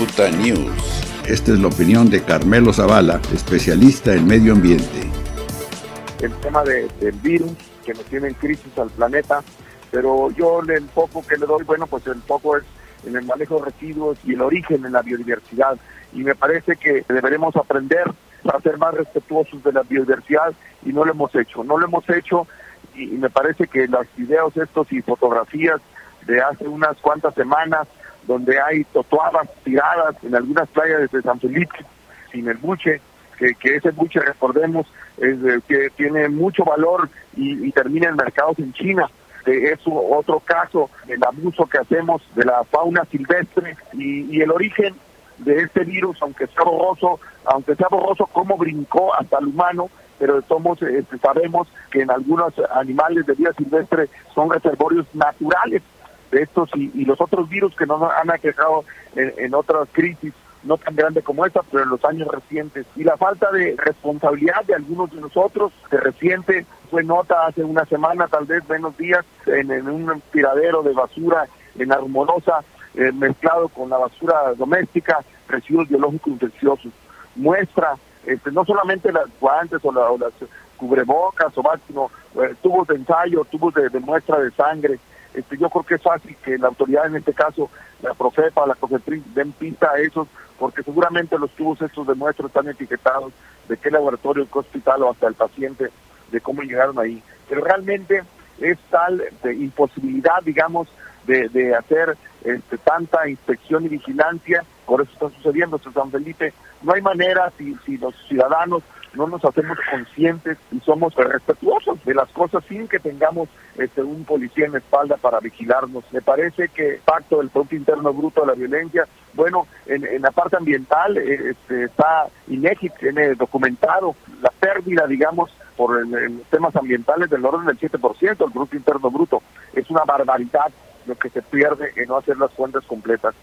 Cicuta News. Esta es la opinión de Carmelo Zavala, especialista en medio ambiente. El tema del virus que nos tiene en crisis al planeta, pero yo el enfoco que le doy, bueno, pues el foco es en el manejo de residuos y el origen en la biodiversidad. Y me parece que deberemos aprender a ser más respetuosos de la biodiversidad y no lo hemos hecho. No lo hemos hecho y, me parece que los videos estos y fotografías de hace unas cuantas semanas donde hay totuadas tiradas en algunas playas de San Felipe sin el buche, que, que ese buche, recordemos, es, que tiene mucho valor y, termina en mercados en China. es otro caso del abuso que hacemos de la fauna silvestre y, y el origen de este virus, aunque sea borroso, aunque sea borroso, cómo brincó hasta el humano, pero somos, este, sabemos que en algunos animales de vida silvestre son reservorios naturales de estos y, los otros virus que nos han aquejado en, otras crisis no tan grandes como esta, pero en los años recientes. Y la falta de responsabilidad de algunos de nosotros, que reciente fue nota hace una semana, tal vez menos días, en, un tiradero de basura en Armorosa, eh, mezclado con la basura doméstica, residuos biológicos infecciosos. Muestra este, no solamente las guantes o, las cubrebocas o más, sino eh, tubos de ensayo, tubos de, muestra de sangre. Este, yo creo que es fácil que la autoridad, en este caso, la Profepa, la COFEPRIS, den pista a esos, porque seguramente los tubos estos de muestra están etiquetados de qué laboratorio, qué hospital o hasta el paciente, de cómo llegaron ahí. Pero realmente es tal de imposibilidad, digamos, de, de hacer este, tanta inspección y vigilancia, por eso está sucediendo, San Felipe. No hay manera si, si los ciudadanos no nos hacemos conscientes y somos respetuosos de las cosas sin que tengamos este, un policía en la espalda para vigilarnos. Me parece que el pacto del Producto Interno Bruto de la Violencia, bueno, en, la parte ambiental eh, este, está INEGI, tiene documentado la pérdida, digamos, por en, temas ambientales del orden del 7% del Producto Interno Bruto. Es una barbaridad lo que se pierde en no hacer las cuentas completas.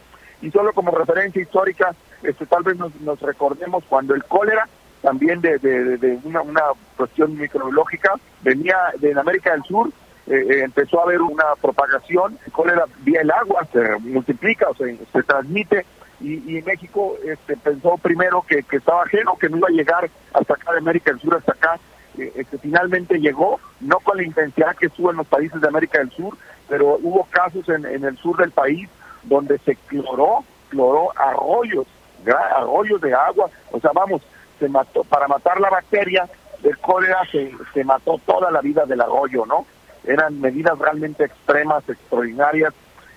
Y solo como referencia histórica, este, tal vez nos, recordemos cuando el cólera, también de, de, una, una, cuestión microbiológica, venía de América del Sur, eh, eh, empezó a haber una propagación, el cólera vía el agua se multiplica, o se, se transmite, y, y, México este, pensó primero que, que estaba ajeno, que no iba a llegar hasta acá de América del Sur, hasta acá, este, finalmente llegó, no con la intensidad que estuvo en los países de América del Sur, pero hubo casos en, en el sur del país donde se cloró, cloró arroyos, arroyos de agua, o sea, vamos, se mató, para matar la bacteria del cólera se, se mató toda la vida del arroyo, ¿no? Eran medidas realmente extremas, extraordinarias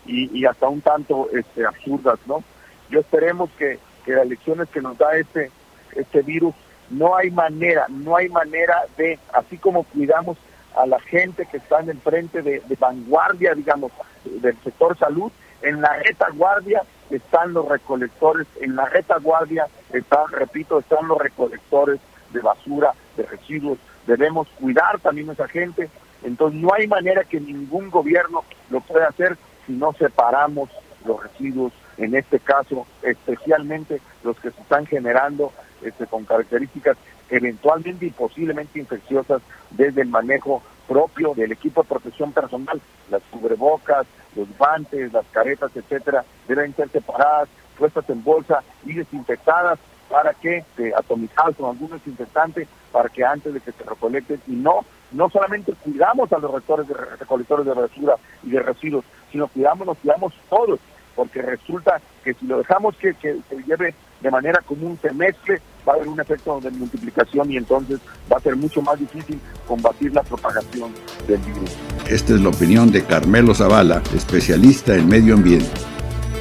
y, y hasta un tanto este, absurdas, ¿no? Yo esperemos que, que las lecciones que nos da este, este virus, no hay manera, no hay manera de, así como cuidamos a la gente que está en frente de, vanguardia, digamos, del sector salud. En la retaguardia están los recolectores, en la retaguardia están, repito, están los recolectores de basura, de residuos. Debemos cuidar también a esa gente. Entonces no hay manera que ningún gobierno lo pueda hacer si no separamos los residuos, en este caso especialmente los que se están generando este, con características eventualmente y posiblemente infecciosas desde el manejo propio del equipo de protección personal, las cubrebocas, los guantes, las caretas, etcétera, deben ser separadas, puestas en bolsa y desinfectadas para que, se atomizadas con algún desinfectante, para que antes de que se recolecten. Y no, no solamente cuidamos a los rectores de, recolectores de basura y de residuos, sino cuidamos, nos cuidamos todos, porque resulta que si lo dejamos que, que se lleve de manera común, se mezcle, va a haber un efecto de multiplicación y entonces va a ser mucho más difícil combatir la propagación del virus. Esta es la opinión de Carmelo Zavala, especialista en medio ambiente.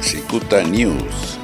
Cicuta News.